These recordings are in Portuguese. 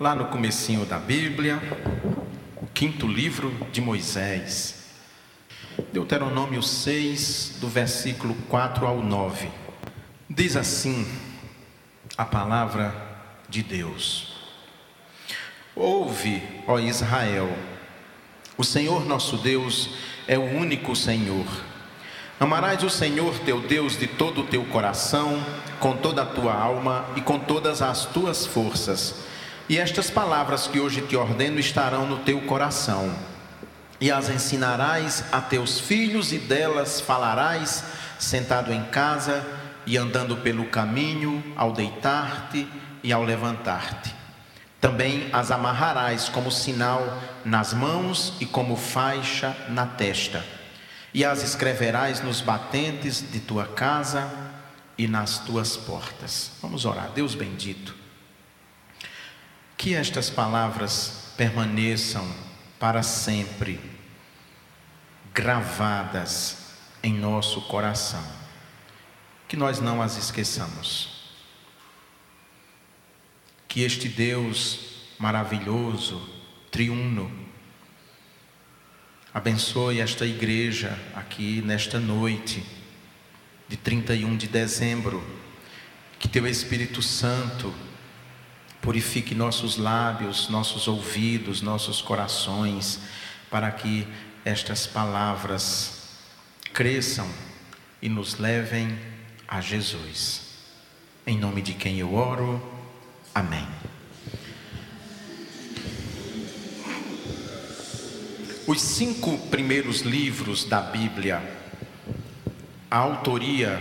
lá no comecinho da Bíblia, o quinto livro de Moisés. Deuteronômio 6, do versículo 4 ao 9. Diz assim a palavra de Deus: Ouve, ó Israel, o Senhor nosso Deus é o único Senhor. Amarás o Senhor teu Deus de todo o teu coração, com toda a tua alma e com todas as tuas forças. E estas palavras que hoje te ordeno estarão no teu coração. E as ensinarás a teus filhos, e delas falarás, sentado em casa e andando pelo caminho, ao deitar-te e ao levantar-te. Também as amarrarás como sinal nas mãos e como faixa na testa e as escreverás nos batentes de tua casa e nas tuas portas. Vamos orar. Deus bendito, que estas palavras permaneçam para sempre gravadas em nosso coração, que nós não as esqueçamos. Que este Deus maravilhoso, triuno, Abençoe esta igreja aqui nesta noite de 31 de dezembro. Que teu Espírito Santo purifique nossos lábios, nossos ouvidos, nossos corações, para que estas palavras cresçam e nos levem a Jesus. Em nome de quem eu oro. Amém. Os cinco primeiros livros da Bíblia, a autoria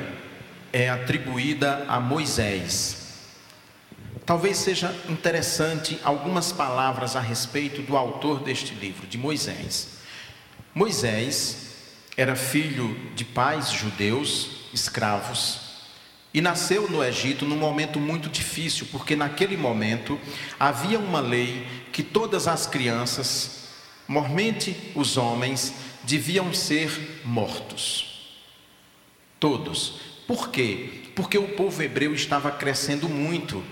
é atribuída a Moisés. Talvez seja interessante algumas palavras a respeito do autor deste livro, de Moisés. Moisés era filho de pais judeus, escravos, e nasceu no Egito num momento muito difícil, porque naquele momento havia uma lei que todas as crianças Mormente os homens deviam ser mortos. Todos. Por quê? Porque o povo hebreu estava crescendo muito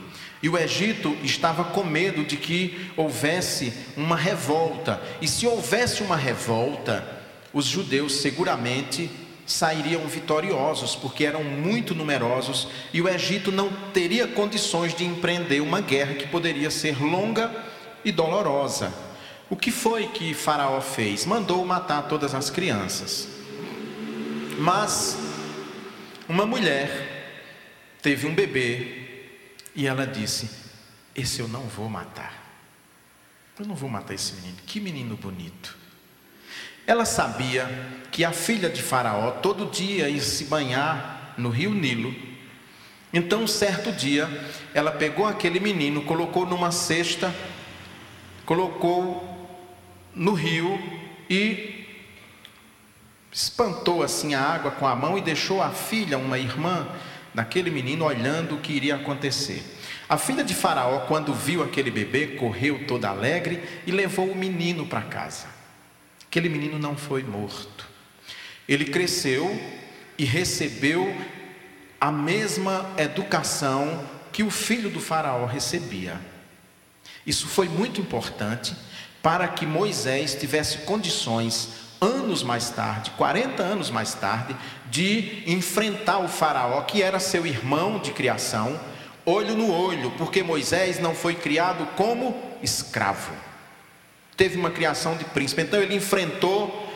e o Egito estava com medo de que houvesse uma revolta. E se houvesse uma revolta, os judeus seguramente sairiam vitoriosos, porque eram muito numerosos e o Egito não teria condições de empreender uma guerra que poderia ser longa e dolorosa. O que foi que Faraó fez? Mandou matar todas as crianças. Mas uma mulher teve um bebê e ela disse: Esse eu não vou matar. Eu não vou matar esse menino. Que menino bonito. Ela sabia que a filha de Faraó todo dia ia se banhar no rio Nilo. Então, certo dia, ela pegou aquele menino, colocou numa cesta, colocou no rio e espantou assim a água com a mão e deixou a filha, uma irmã daquele menino, olhando o que iria acontecer. A filha de Faraó, quando viu aquele bebê, correu toda alegre e levou o menino para casa. Aquele menino não foi morto. Ele cresceu e recebeu a mesma educação que o filho do Faraó recebia. Isso foi muito importante para que Moisés tivesse condições, anos mais tarde, 40 anos mais tarde, de enfrentar o Faraó, que era seu irmão de criação, olho no olho, porque Moisés não foi criado como escravo, teve uma criação de príncipe, então ele enfrentou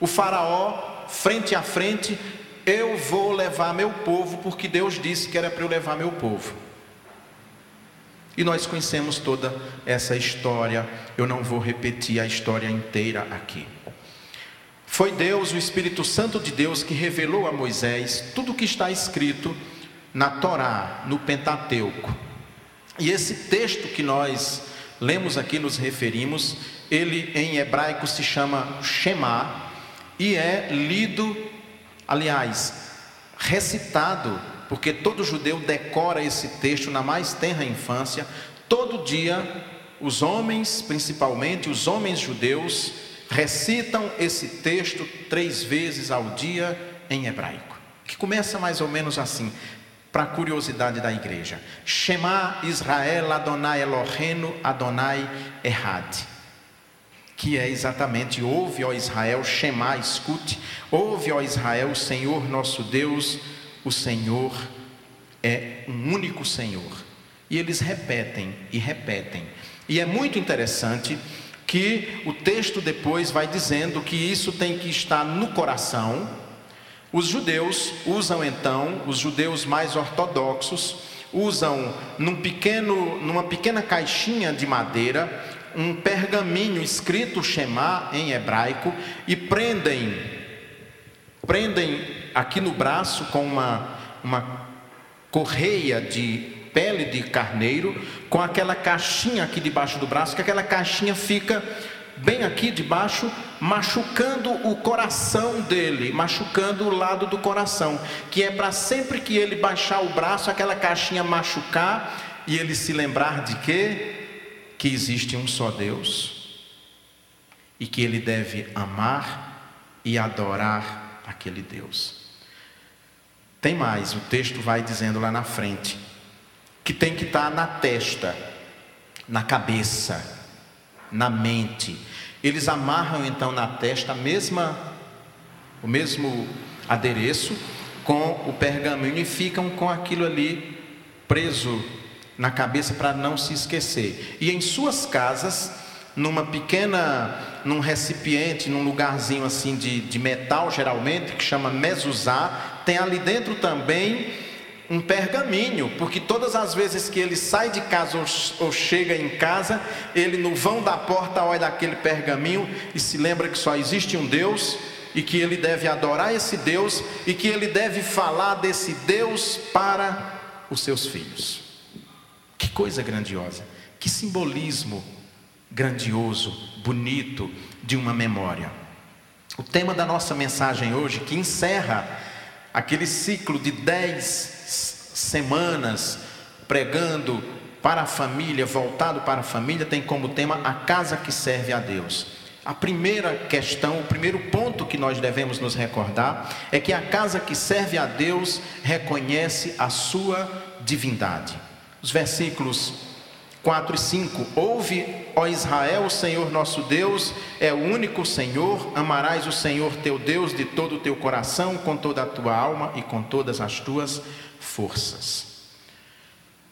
o Faraó frente a frente. Eu vou levar meu povo, porque Deus disse que era para eu levar meu povo. E nós conhecemos toda essa história, eu não vou repetir a história inteira aqui. Foi Deus, o Espírito Santo de Deus, que revelou a Moisés tudo o que está escrito na Torá, no Pentateuco. E esse texto que nós lemos aqui, nos referimos, ele em hebraico se chama Shema e é lido, aliás, recitado porque todo judeu decora esse texto na mais tenra infância. Todo dia, os homens, principalmente os homens judeus, recitam esse texto três vezes ao dia em hebraico, que começa mais ou menos assim: para a curiosidade da igreja. Shema Israel Adonai Elohenu Adonai Errad. Que é exatamente, ouve, ó Israel, Shema, escute, ouve, ó Israel, o Senhor nosso Deus, o Senhor é um único Senhor. E eles repetem e repetem. E é muito interessante que o texto depois vai dizendo que isso tem que estar no coração. Os judeus usam então, os judeus mais ortodoxos, usam num pequeno, numa pequena caixinha de madeira um pergaminho escrito Shema em hebraico e prendem prendem aqui no braço com uma, uma correia de pele de carneiro, com aquela caixinha aqui debaixo do braço, que aquela caixinha fica bem aqui debaixo, machucando o coração dele, machucando o lado do coração, que é para sempre que ele baixar o braço, aquela caixinha machucar e ele se lembrar de quê? Que existe um só Deus e que ele deve amar e adorar aquele Deus. Tem mais, o texto vai dizendo lá na frente que tem que estar na testa, na cabeça, na mente. Eles amarram então na testa a mesma, o mesmo adereço com o pergaminho e ficam com aquilo ali preso na cabeça para não se esquecer. E em suas casas, numa pequena, num recipiente, num lugarzinho assim de, de metal, geralmente, que chama mezuzá, tem ali dentro também um pergaminho, porque todas as vezes que ele sai de casa ou, chega em casa, ele no vão da porta olha daquele pergaminho e se lembra que só existe um Deus e que ele deve adorar esse Deus e que ele deve falar desse Deus para os seus filhos. Que coisa grandiosa, que simbolismo grandioso, bonito de uma memória. O tema da nossa mensagem hoje, que encerra aquele ciclo de dez semanas pregando para a família, voltado para a família, tem como tema a casa que serve a Deus. A primeira questão, o primeiro ponto que nós devemos nos recordar é que a casa que serve a Deus reconhece a sua divindade. Os versículos 4 e 5: Ouve, ó Israel, o Senhor nosso Deus é o único Senhor, amarás o Senhor teu Deus de todo o teu coração, com toda a tua alma e com todas as tuas forças.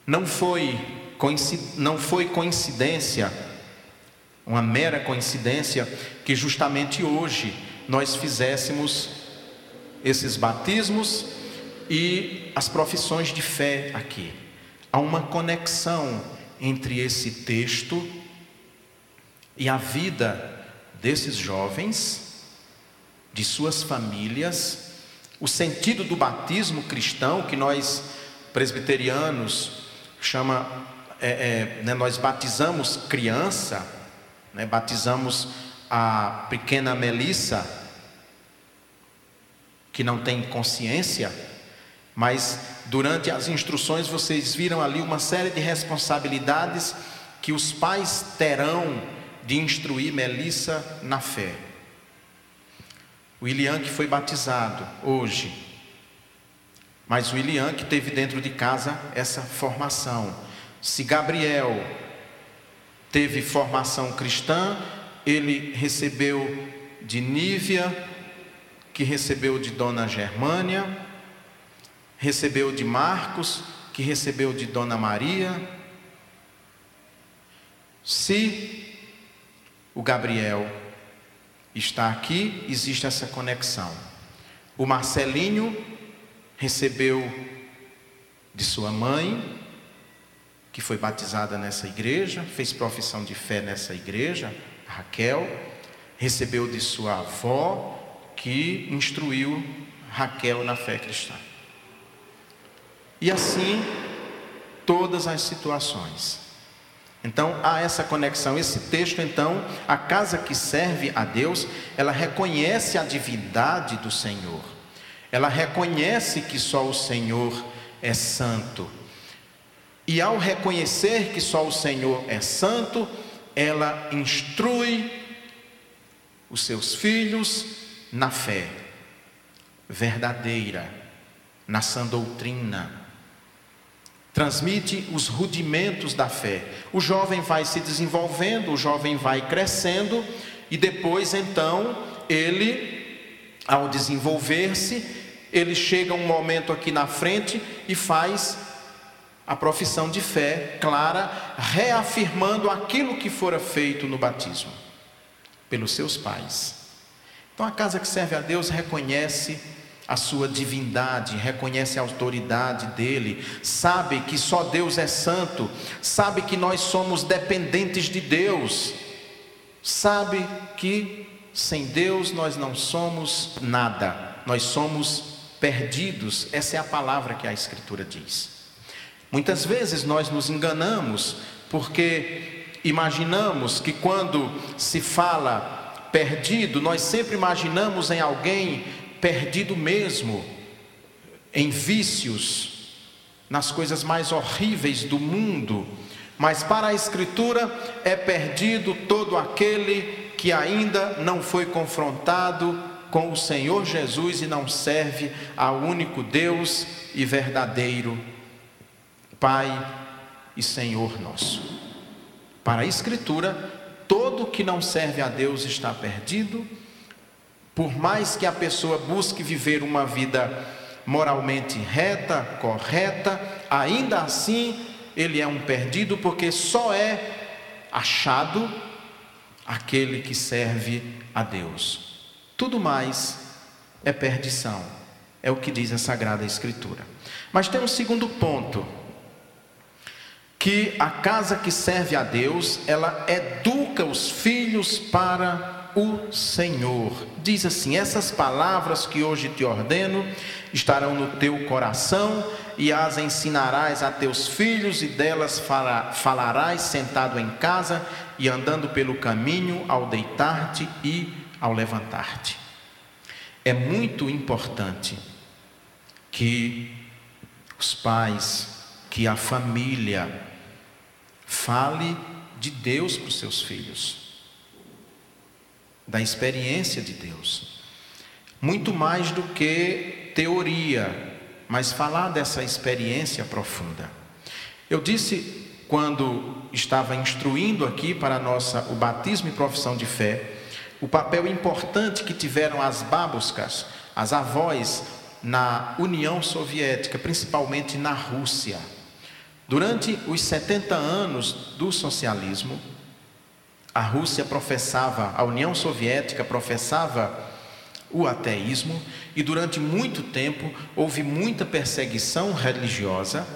Não foi, não foi coincidência, uma mera coincidência, que justamente hoje nós fizéssemos esses batismos e as profissões de fé aqui. Há uma conexão entre esse texto e a vida desses jovens, de suas famílias o sentido do batismo cristão, que nós presbiterianos chama, é, é, né, nós batizamos criança, né, batizamos a pequena Melissa, que não tem consciência, mas durante as instruções vocês viram ali uma série de responsabilidades que os pais terão de instruir Melissa na fé. O Ilian que foi batizado hoje. Mas o Ilian que teve dentro de casa essa formação. Se Gabriel teve formação cristã, ele recebeu de Nívia, que recebeu de Dona Germânia, recebeu de Marcos, que recebeu de Dona Maria. Se o Gabriel está aqui, existe essa conexão. O Marcelinho recebeu de sua mãe, que foi batizada nessa igreja, fez profissão de fé nessa igreja, Raquel, recebeu de sua avó, que instruiu Raquel na fé cristã. E assim, todas as situações. Então há essa conexão. Esse texto, então, a casa que serve a Deus, ela reconhece a divindade do Senhor. Ela reconhece que só o Senhor é santo. E ao reconhecer que só o Senhor é santo, ela instrui os seus filhos na fé verdadeira, na sã doutrina, transmite os rudimentos da fé. O jovem vai se desenvolvendo, o jovem vai crescendo e depois então ele, ao desenvolver-se, ele chega um momento aqui na frente e faz a profissão de fé clara, reafirmando aquilo que fora feito no batismo pelos seus pais. Então a casa que serve a Deus reconhece a sua divindade, reconhece a autoridade dele, sabe que só Deus é santo, sabe que nós somos dependentes de Deus, sabe que sem Deus nós não somos nada, nós somos perdidos, essa é a palavra que a Escritura diz. Muitas vezes nós nos enganamos porque imaginamos que quando se fala perdido, nós sempre imaginamos em alguém perdido mesmo, em vícios, nas coisas mais horríveis do mundo. Mas para a Escritura é perdido todo aquele que ainda não foi confrontado com o Senhor Jesus e não serve ao único Deus e verdadeiro Pai e Senhor nosso. Para a Escritura, todo que não serve a Deus está perdido por mais que a pessoa busque viver uma vida moralmente reta, correta, ainda assim ele é um perdido, porque só é achado aquele que serve a Deus. Tudo mais é perdição, é o que diz a Sagrada Escritura. Mas tem um segundo ponto, que a casa que serve a Deus, ela educa os filhos para o Senhor. Diz assim: Essas palavras que hoje te ordeno estarão no teu coração e as ensinarás a teus filhos, e delas falarás sentado em casa e andando pelo caminho, ao deitar-te e ao levantar-te. É muito importante que os pais, que a família fale de Deus para os seus filhos da experiência de Deus. Muito mais do que teoria, mas falar dessa experiência profunda. Eu disse quando estava instruindo aqui para nossa o batismo e profissão de fé, o papel importante que tiveram as babuscas, as avós na União Soviética, principalmente na Rússia. Durante os 70 anos do socialismo, a Rússia professava, a União Soviética professava o ateísmo e durante muito tempo houve muita perseguição religiosa.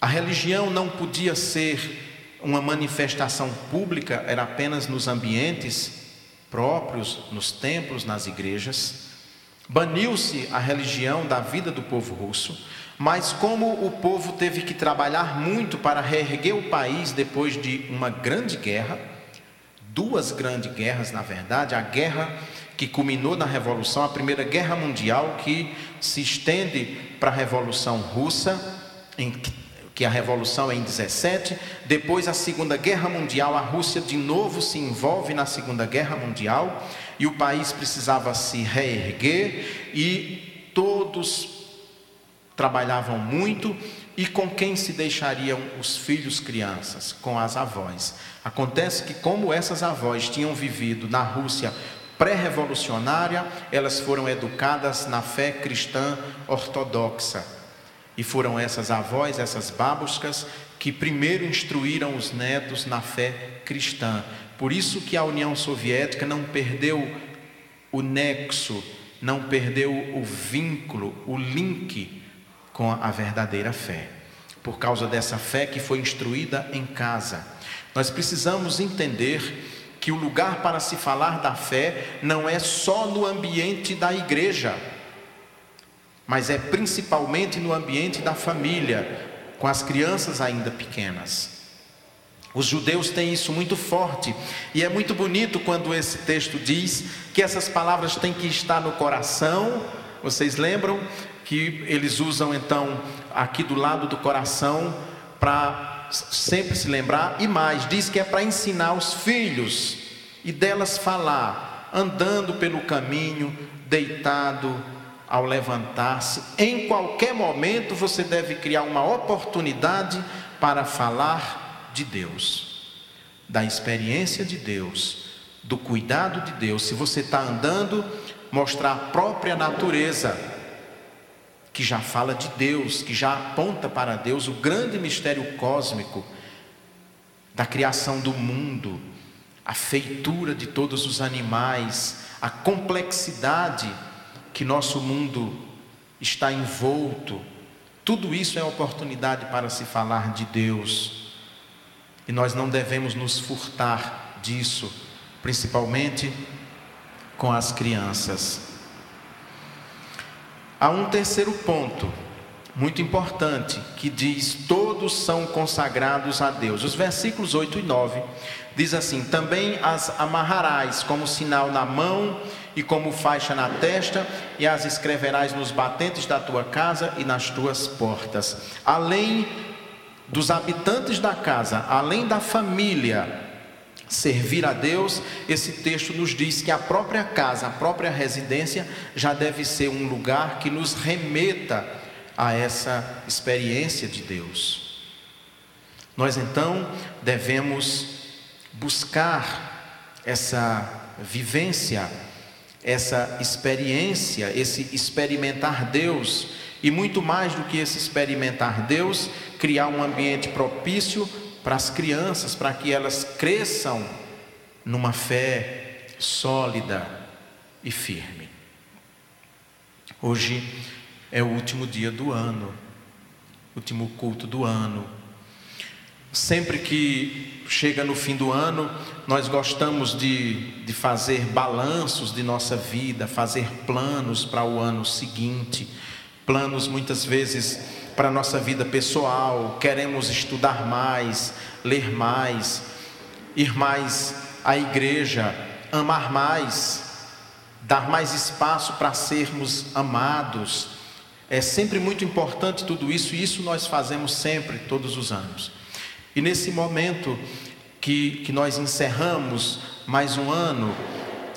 A religião não podia ser uma manifestação pública, era apenas nos ambientes próprios, nos templos, nas igrejas. Baniu-se a religião da vida do povo russo, mas como o povo teve que trabalhar muito para reerguer o país depois de uma grande guerra, duas grandes guerras, na verdade, a guerra que culminou na Revolução, a Primeira Guerra Mundial, que se estende para a Revolução Russa, que a Revolução é em 17, depois a Segunda Guerra Mundial, a Rússia de novo se envolve na Segunda Guerra Mundial e o país precisava se reerguer e todos trabalhavam muito e com quem se deixariam os filhos crianças? Com as avós. Acontece que, como essas avós tinham vivido na Rússia pré-revolucionária, elas foram educadas na fé cristã ortodoxa. E foram essas avós, essas babuscas, que primeiro instruíram os netos na fé cristã. Por isso que a União Soviética não perdeu o nexo, não perdeu o vínculo, o link com a verdadeira fé. Por causa dessa fé que foi instruída em casa. Nós precisamos entender que o lugar para se falar da fé não é só no ambiente da igreja, mas é principalmente no ambiente da família, com as crianças ainda pequenas. Os judeus têm isso muito forte, e é muito bonito quando esse texto diz que essas palavras têm que estar no coração. Vocês lembram que eles usam então aqui do lado do coração para sempre se lembrar, e mais, diz que é para ensinar os filhos e delas falar, andando pelo caminho, deitado ao levantar-se, em qualquer momento você deve criar uma oportunidade para falar de Deus, da experiência de Deus, do cuidado de Deus. Se você está andando, mostrar a própria natureza, que já fala de Deus, que já aponta para Deus, o grande mistério cósmico da criação do mundo, a feitura de todos os animais, a complexidade que nosso mundo está envolto, tudo isso é oportunidade para se falar de Deus. E nós não devemos nos furtar disso, principalmente com as crianças. Há um terceiro ponto, muito importante, que diz: todos são consagrados a Deus. Os versículos 8 e 9 diz assim: Também as amarrarás como sinal na mão e como faixa na testa, e as escreverás nos batentes da tua casa e nas tuas portas. Além dos habitantes da casa, além da família, servir a Deus, esse texto nos diz que a própria casa, a própria residência, já deve ser um lugar que nos remeta a essa experiência de Deus. Nós então devemos buscar essa vivência essa experiência, esse experimentar Deus, e muito mais do que esse experimentar Deus, criar um ambiente propício para as crianças, para que elas cresçam numa fé sólida e firme. Hoje é o último dia do ano, último culto do ano. Sempre que chega no fim do ano, nós gostamos de, de fazer balanços de nossa vida, fazer planos para o ano seguinte, planos muitas vezes para a nossa vida pessoal, queremos estudar mais, ler mais, ir mais à igreja, amar mais, dar mais espaço para sermos amados. É sempre muito importante tudo isso, e isso nós fazemos sempre, todos os anos. E nesse momento que, que nós encerramos mais um ano,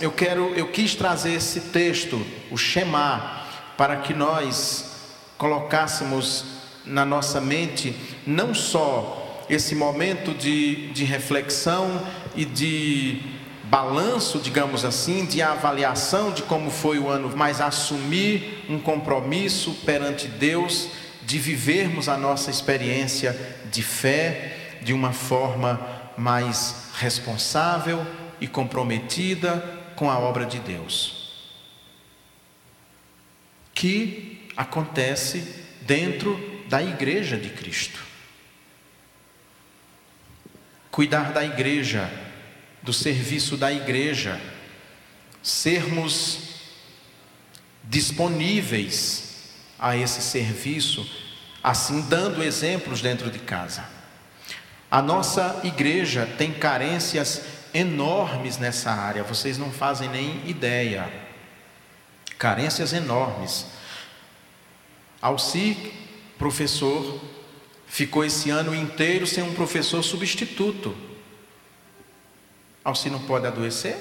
eu quero, eu quis trazer esse texto, o Shema, para que nós colocássemos na nossa mente não só esse momento de, de reflexão e de balanço, digamos assim, de avaliação de como foi o ano, mas assumir um compromisso perante Deus de vivermos a nossa experiência de fé de uma forma mais responsável e comprometida com a obra de Deus. Que acontece dentro da igreja de Cristo. Cuidar da igreja, do serviço da igreja, sermos disponíveis a esse serviço, assim dando exemplos dentro de casa. A nossa igreja tem carências enormes nessa área, vocês não fazem nem ideia. Carências enormes. Alci, professor, ficou esse ano inteiro sem um professor substituto. Alci não pode adoecer?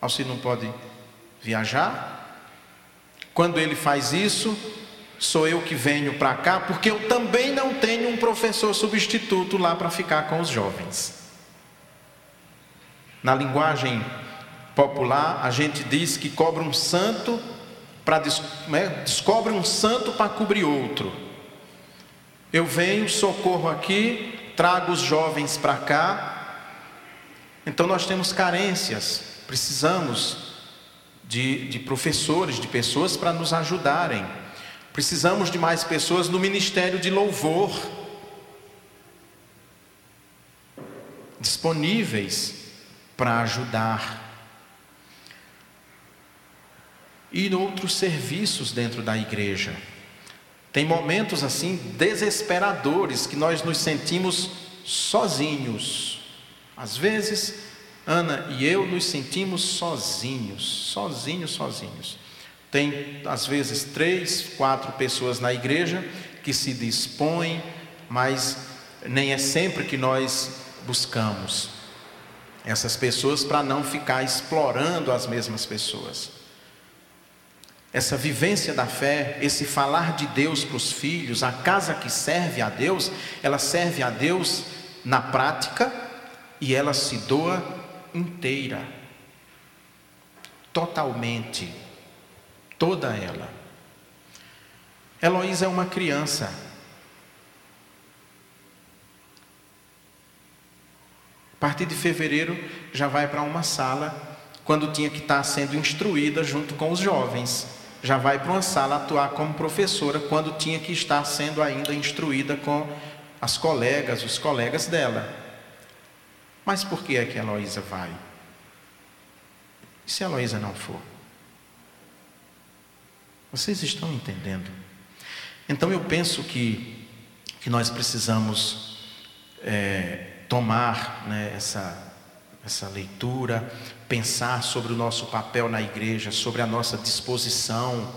Alci não pode viajar? Quando ele faz isso, sou eu que venho para cá, porque eu também não tenho um professor substituto lá para ficar com os jovens. Na linguagem popular, a gente diz que cobra um santo para né, descobre um santo para cobrir outro. Eu venho, socorro aqui, trago os jovens para cá. Então nós temos carências, precisamos de, de professores, de pessoas para nos ajudarem. Precisamos de mais pessoas no ministério de louvor, disponíveis para ajudar. E outros serviços dentro da igreja. Tem momentos assim desesperadores que nós nos sentimos sozinhos. Às vezes, Ana e eu nos sentimos sozinhos, sozinhos, sozinhos. Tem, às vezes, três, quatro pessoas na igreja que se dispõem, mas nem é sempre que nós buscamos essas pessoas para não ficar explorando as mesmas pessoas. Essa vivência da fé, esse falar de Deus para os filhos, a casa que serve a Deus, ela serve a Deus na prática e ela se doa inteira, totalmente, toda ela. Heloísa é uma criança. A partir de fevereiro já vai para uma sala quando tinha que estar sendo instruída junto com os jovens. Já vai para uma sala atuar como professora quando tinha que estar sendo ainda instruída com as colegas, os colegas dela. Mas por que é que a Heloísa vai? E se a Heloísa não for? Vocês estão entendendo? Então eu penso que, que nós precisamos é, tomar né, essa, essa leitura, pensar sobre o nosso papel na igreja, sobre a nossa disposição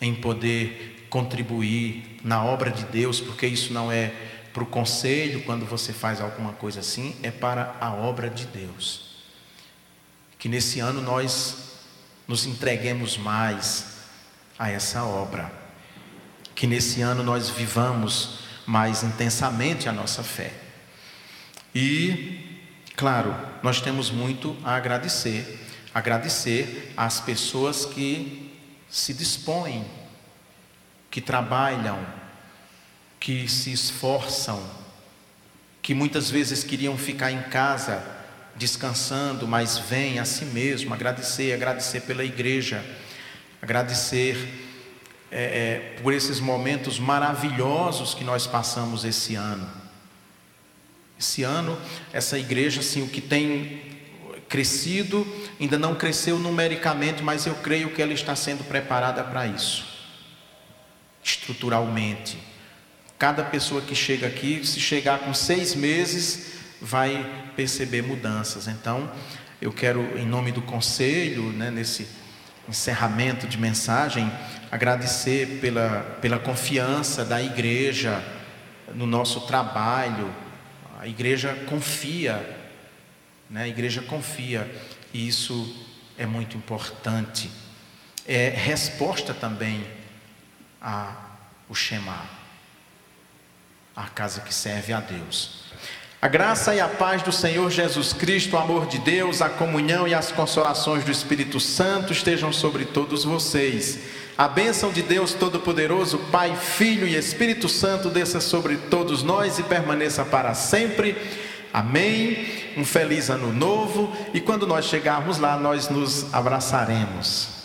em poder contribuir na obra de Deus, porque isso não é para o conselho quando você faz alguma coisa assim, é para a obra de Deus. Que nesse ano nós nos entreguemos mais a essa obra que nesse ano nós vivamos mais intensamente a nossa fé. E, claro, nós temos muito a agradecer, agradecer às pessoas que se dispõem, que trabalham, que se esforçam, que muitas vezes queriam ficar em casa descansando, mas vêm a si mesmo agradecer, agradecer pela igreja, agradecer é, é, por esses momentos maravilhosos que nós passamos esse ano. Esse ano, essa igreja, assim, o que tem crescido, ainda não cresceu numericamente, mas eu creio que ela está sendo preparada para isso, estruturalmente. Cada pessoa que chega aqui, se chegar com seis meses, vai perceber mudanças. Então, eu quero, em nome do conselho, né, nesse encerramento de mensagem, agradecer pela, pela confiança da igreja no nosso trabalho. A igreja confia, né? a igreja confia, e isso é muito importante. É resposta também ao Shema, a casa que serve a Deus. A graça e a paz do Senhor Jesus Cristo, o amor de Deus, a comunhão e as consolações do Espírito Santo estejam sobre todos vocês. A bênção de Deus Todo-Poderoso, Pai, Filho e Espírito Santo desça sobre todos nós e permaneça para sempre. Amém. Um feliz ano novo e quando nós chegarmos lá, nós nos abraçaremos.